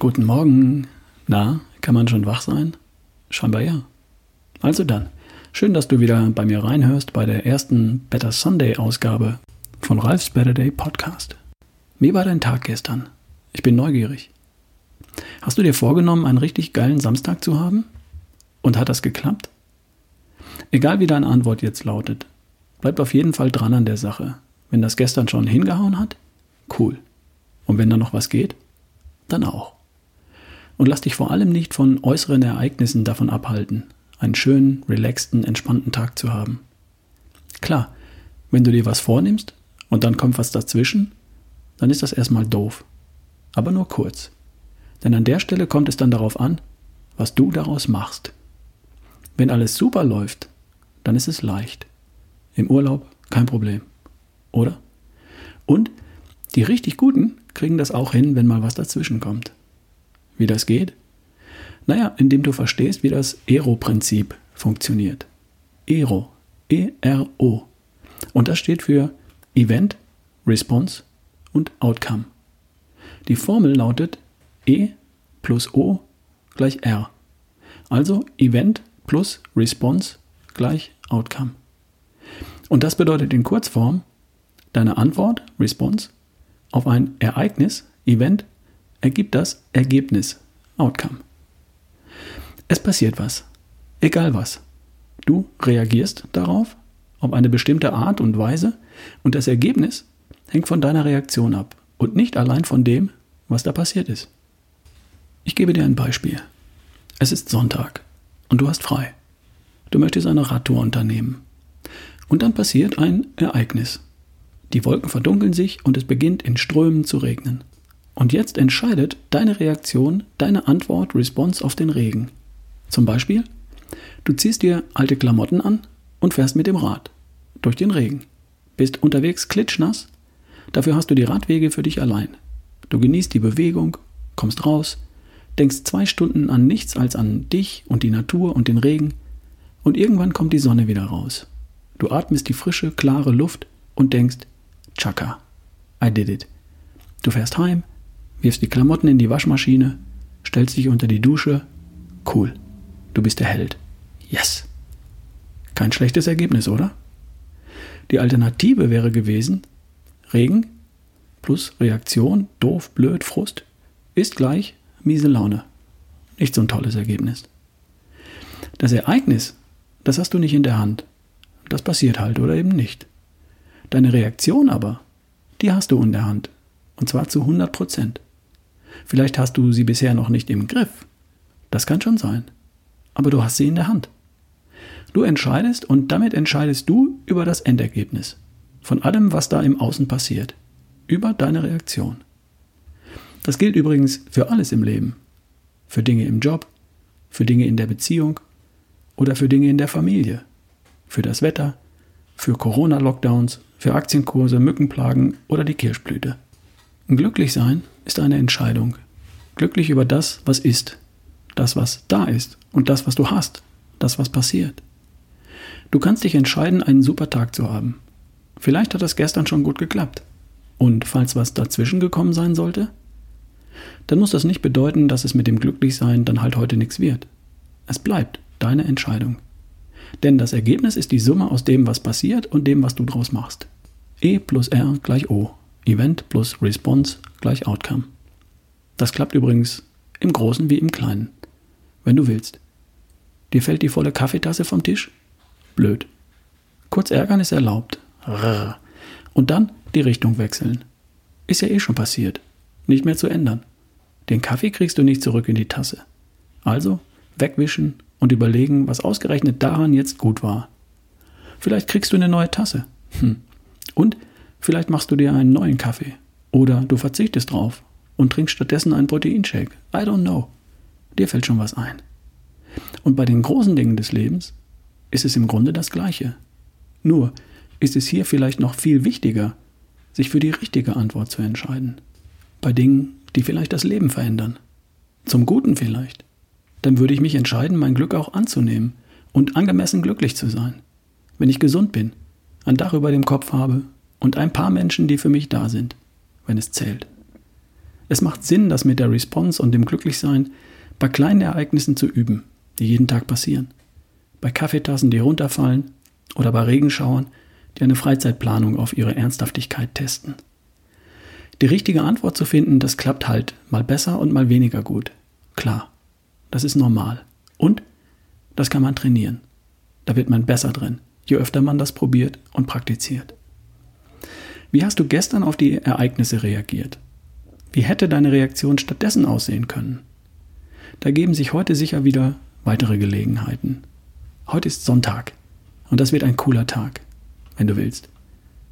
Guten Morgen. Na, kann man schon wach sein? Scheinbar ja. Also dann, schön, dass du wieder bei mir reinhörst bei der ersten Better Sunday Ausgabe von Ralfs Better Day Podcast. Wie war dein Tag gestern? Ich bin neugierig. Hast du dir vorgenommen, einen richtig geilen Samstag zu haben? Und hat das geklappt? Egal wie deine Antwort jetzt lautet, bleib auf jeden Fall dran an der Sache. Wenn das gestern schon hingehauen hat, cool. Und wenn da noch was geht, dann auch. Und lass dich vor allem nicht von äußeren Ereignissen davon abhalten, einen schönen, relaxten, entspannten Tag zu haben. Klar, wenn du dir was vornimmst und dann kommt was dazwischen, dann ist das erstmal doof. Aber nur kurz. Denn an der Stelle kommt es dann darauf an, was du daraus machst. Wenn alles super läuft, dann ist es leicht. Im Urlaub kein Problem. Oder? Und die richtig Guten kriegen das auch hin, wenn mal was dazwischen kommt. Wie das geht? Naja, indem du verstehst, wie das ERO-Prinzip funktioniert. ERO. E-R-O. Und das steht für Event, Response und Outcome. Die Formel lautet E plus O gleich R. Also Event plus Response gleich Outcome. Und das bedeutet in Kurzform, deine Antwort, Response, auf ein Ereignis, Event, ergibt das Ergebnis, Outcome. Es passiert was, egal was. Du reagierst darauf auf eine bestimmte Art und Weise und das Ergebnis hängt von deiner Reaktion ab und nicht allein von dem, was da passiert ist. Ich gebe dir ein Beispiel. Es ist Sonntag und du hast frei. Du möchtest eine Radtour unternehmen. Und dann passiert ein Ereignis. Die Wolken verdunkeln sich und es beginnt in Strömen zu regnen. Und jetzt entscheidet deine Reaktion, deine Antwort, Response auf den Regen. Zum Beispiel, du ziehst dir alte Klamotten an und fährst mit dem Rad durch den Regen. Bist unterwegs klitschnass, dafür hast du die Radwege für dich allein. Du genießt die Bewegung, kommst raus, denkst zwei Stunden an nichts als an dich und die Natur und den Regen und irgendwann kommt die Sonne wieder raus. Du atmest die frische, klare Luft und denkst, Chaka, I did it. Du fährst heim, wirfst die Klamotten in die Waschmaschine, stellst dich unter die Dusche. Cool, du bist der Held. Yes. Kein schlechtes Ergebnis, oder? Die Alternative wäre gewesen, Regen plus Reaktion, doof, blöd, Frust, ist gleich miese Laune. Nicht so ein tolles Ergebnis. Das Ereignis, das hast du nicht in der Hand. Das passiert halt oder eben nicht. Deine Reaktion aber, die hast du in der Hand. Und zwar zu 100 Prozent. Vielleicht hast du sie bisher noch nicht im Griff. Das kann schon sein. Aber du hast sie in der Hand. Du entscheidest und damit entscheidest du über das Endergebnis. Von allem, was da im Außen passiert. Über deine Reaktion. Das gilt übrigens für alles im Leben. Für Dinge im Job, für Dinge in der Beziehung oder für Dinge in der Familie. Für das Wetter, für Corona-Lockdowns, für Aktienkurse, Mückenplagen oder die Kirschblüte. Glücklich sein ist eine Entscheidung. Glücklich über das, was ist, das, was da ist und das, was du hast, das, was passiert. Du kannst dich entscheiden, einen super Tag zu haben. Vielleicht hat das gestern schon gut geklappt. Und falls was dazwischen gekommen sein sollte, dann muss das nicht bedeuten, dass es mit dem Glücklichsein dann halt heute nichts wird. Es bleibt deine Entscheidung. Denn das Ergebnis ist die Summe aus dem, was passiert und dem, was du draus machst. E plus R gleich O. Event plus Response gleich Outcome. Das klappt übrigens im Großen wie im Kleinen. Wenn du willst. Dir fällt die volle Kaffeetasse vom Tisch? Blöd. Kurz ärgern ist erlaubt. Und dann die Richtung wechseln. Ist ja eh schon passiert. Nicht mehr zu ändern. Den Kaffee kriegst du nicht zurück in die Tasse. Also wegwischen und überlegen, was ausgerechnet daran jetzt gut war. Vielleicht kriegst du eine neue Tasse. Hm. Und vielleicht machst du dir einen neuen Kaffee. Oder du verzichtest drauf und trinkst stattdessen einen Proteinshake. I don't know. Dir fällt schon was ein. Und bei den großen Dingen des Lebens ist es im Grunde das Gleiche. Nur ist es hier vielleicht noch viel wichtiger, sich für die richtige Antwort zu entscheiden. Bei Dingen, die vielleicht das Leben verändern. Zum Guten vielleicht dann würde ich mich entscheiden, mein Glück auch anzunehmen und angemessen glücklich zu sein. Wenn ich gesund bin, ein Dach über dem Kopf habe und ein paar Menschen, die für mich da sind, wenn es zählt. Es macht Sinn, das mit der Response und dem Glücklichsein bei kleinen Ereignissen zu üben, die jeden Tag passieren. Bei Kaffeetassen, die runterfallen oder bei Regenschauern, die eine Freizeitplanung auf ihre Ernsthaftigkeit testen. Die richtige Antwort zu finden, das klappt halt mal besser und mal weniger gut. Klar, das ist normal. Und das kann man trainieren. Da wird man besser drin, je öfter man das probiert und praktiziert. Wie hast du gestern auf die Ereignisse reagiert? Wie hätte deine Reaktion stattdessen aussehen können? Da geben sich heute sicher wieder weitere Gelegenheiten. Heute ist Sonntag und das wird ein cooler Tag, wenn du willst.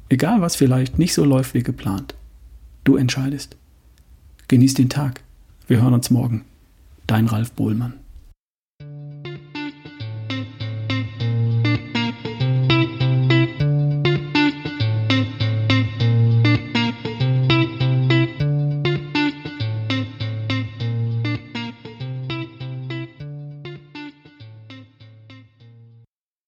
Egal was vielleicht nicht so läuft wie geplant. Du entscheidest. Genieß den Tag. Wir hören uns morgen. Dein Ralf Bohlmann.